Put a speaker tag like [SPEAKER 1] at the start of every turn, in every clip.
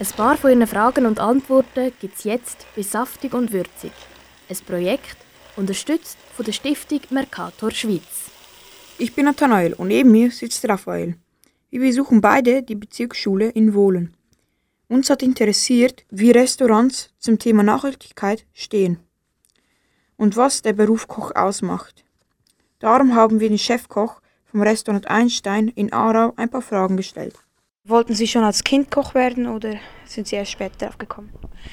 [SPEAKER 1] Ein paar von Ihren Fragen und Antworten gibt es jetzt bei Saftig und Würzig. Ein Projekt, unterstützt von der Stiftung Mercator Schweiz.
[SPEAKER 2] Ich bin Nathanael und neben mir sitzt Raphael. Wir besuchen beide die Bezirksschule in Wohlen. Uns hat interessiert, wie Restaurants zum Thema Nachhaltigkeit stehen und was der Beruf Koch ausmacht. Darum haben wir den Chefkoch vom Restaurant Einstein in Aarau ein paar Fragen gestellt. Wollten Sie schon als Kind Koch werden oder sind Sie erst später darauf gekommen?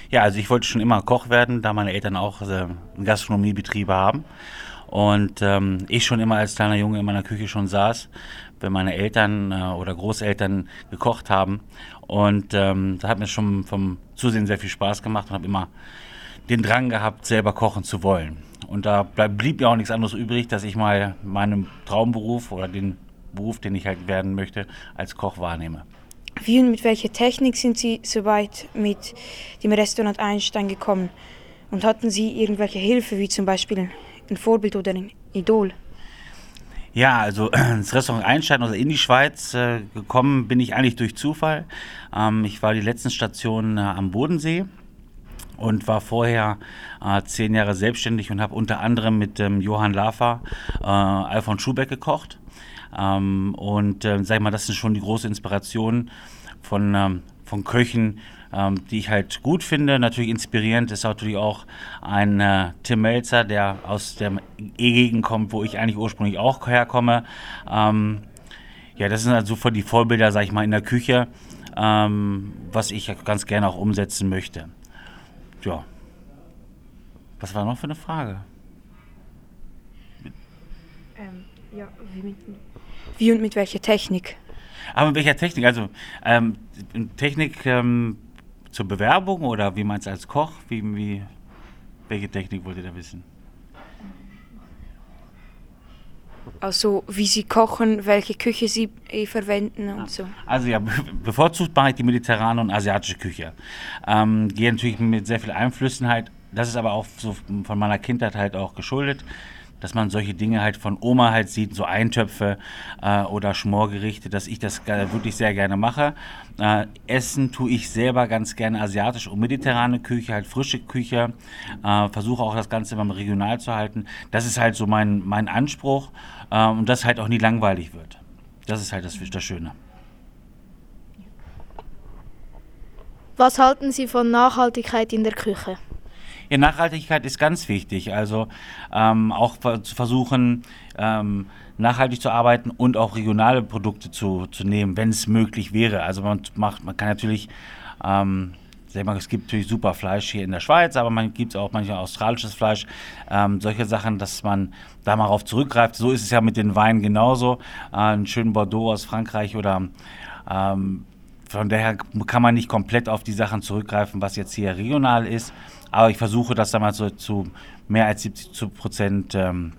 [SPEAKER 3] Ja, also ich wollte schon immer Koch werden, da meine Eltern auch äh, Gastronomiebetriebe haben. Und ähm, ich schon immer als kleiner Junge in meiner Küche schon saß, wenn meine Eltern äh, oder Großeltern gekocht haben. Und ähm, da hat mir schon vom Zusehen sehr viel Spaß gemacht und habe immer den Drang gehabt, selber kochen zu wollen. Und da blieb mir auch nichts anderes übrig, dass ich mal meinen Traumberuf oder den Beruf, den ich halt werden möchte, als Koch wahrnehme.
[SPEAKER 2] Wie und mit welcher Technik sind Sie so weit mit dem Restaurant Einstein gekommen? Und hatten Sie irgendwelche Hilfe, wie zum Beispiel ein Vorbild oder ein Idol?
[SPEAKER 3] Ja, also ins Restaurant Einstein oder in die Schweiz äh, gekommen bin ich eigentlich durch Zufall. Ähm, ich war die letzten Stationen äh, am Bodensee und war vorher äh, zehn Jahre selbstständig und habe unter anderem mit ähm, Johann Lafer äh, Alfons Schubeck gekocht. Ähm, und äh, sag mal, das ist schon die große Inspiration von, ähm, von Köchen, ähm, die ich halt gut finde. Natürlich inspirierend ist natürlich auch ein äh, Tim Melzer, der aus der E-Gegend kommt, wo ich eigentlich ursprünglich auch herkomme. Ähm, ja, das sind also von die Vorbilder, sag ich mal, in der Küche, ähm, was ich ganz gerne auch umsetzen möchte. Ja. Was war noch für eine Frage?
[SPEAKER 2] Ähm, ja, wie wie und mit welcher Technik?
[SPEAKER 3] Aber mit welcher Technik? Also ähm, Technik ähm, zur Bewerbung oder wie meinst du als Koch? Wie, wie, welche Technik wollt ihr da wissen?
[SPEAKER 2] Also wie Sie kochen, welche Küche Sie äh, verwenden und so.
[SPEAKER 3] Also ja, bevorzugt mache ich die mediterrane und asiatische Küche. Ähm, gehe natürlich mit sehr vielen Einflüssen halt. Das ist aber auch so von meiner Kindheit halt auch geschuldet dass man solche Dinge halt von Oma halt sieht, so Eintöpfe äh, oder Schmorgerichte, dass ich das wirklich sehr gerne mache. Äh, Essen tue ich selber ganz gerne asiatisch und mediterrane Küche, halt frische Küche. Äh, versuche auch das Ganze immer regional zu halten. Das ist halt so mein, mein Anspruch äh, und das halt auch nie langweilig wird. Das ist halt das, das Schöne.
[SPEAKER 1] Was halten Sie von Nachhaltigkeit in der Küche?
[SPEAKER 3] Ja, Nachhaltigkeit ist ganz wichtig. Also ähm, auch zu versuchen, ähm, nachhaltig zu arbeiten und auch regionale Produkte zu, zu nehmen, wenn es möglich wäre. Also man macht, man kann natürlich, ähm, es gibt natürlich super Fleisch hier in der Schweiz, aber man gibt auch manchmal australisches Fleisch. Ähm, solche Sachen, dass man da mal darauf zurückgreift. So ist es ja mit den Weinen genauso. Äh, einen schönen Bordeaux aus Frankreich oder ähm, von daher kann man nicht komplett auf die Sachen zurückgreifen, was jetzt hier regional ist. Aber ich versuche das dann mal so zu mehr als 70 Prozent ähm,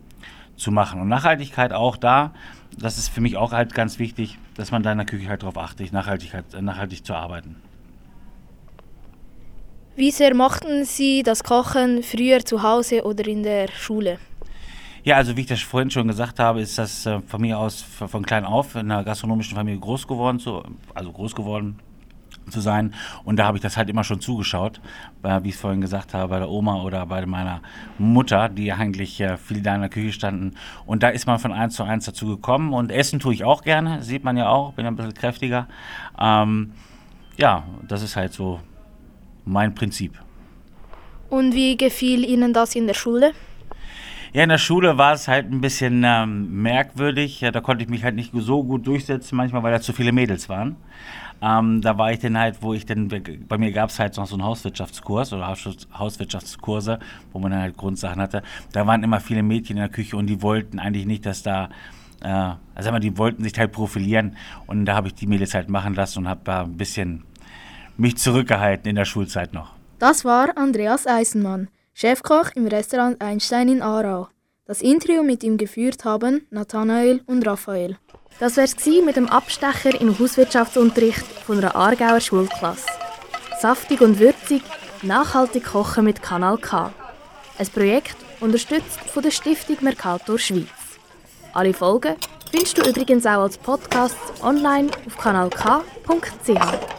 [SPEAKER 3] zu machen. Und Nachhaltigkeit auch da, das ist für mich auch halt ganz wichtig, dass man da in der Küche halt darauf achtet, nachhaltig, halt, nachhaltig zu arbeiten.
[SPEAKER 1] Wie sehr mochten Sie das Kochen früher zu Hause oder in der Schule?
[SPEAKER 3] Ja, also wie ich das vorhin schon gesagt habe, ist das äh, von mir aus von klein auf in einer gastronomischen Familie groß geworden, so, also groß geworden zu sein. Und da habe ich das halt immer schon zugeschaut, äh, wie ich es vorhin gesagt habe, bei der Oma oder bei meiner Mutter, die eigentlich äh, viel da in der Küche standen. Und da ist man von eins zu eins dazu gekommen. Und Essen tue ich auch gerne, sieht man ja auch, bin ein bisschen kräftiger. Ähm, ja, das ist halt so mein Prinzip.
[SPEAKER 1] Und wie gefiel Ihnen das in der Schule?
[SPEAKER 3] Ja, in der Schule war es halt ein bisschen ähm, merkwürdig. Ja, da konnte ich mich halt nicht so gut durchsetzen, manchmal, weil da zu viele Mädels waren. Ähm, da war ich dann halt, wo ich dann, bei mir gab es halt noch so einen Hauswirtschaftskurs oder Hauswirtschaftskurse, wo man dann halt Grundsachen hatte. Da waren immer viele Mädchen in der Küche und die wollten eigentlich nicht, dass da, äh, also die wollten sich halt profilieren und da habe ich die Mädels halt machen lassen und habe da ein bisschen mich zurückgehalten in der Schulzeit noch.
[SPEAKER 1] Das war Andreas Eisenmann.
[SPEAKER 4] Chefkoch im Restaurant Einstein in Aarau. Das Interview mit ihm geführt haben Nathanael und Raphael.
[SPEAKER 1] Das wär's mit dem Abstecher im Hauswirtschaftsunterricht von einer Aargauer Schulklasse. Saftig und würzig, nachhaltig kochen mit Kanal K. Ein Projekt unterstützt von der Stiftung Mercator Schweiz. Alle Folgen findest du übrigens auch als Podcast online auf kanalk.ch.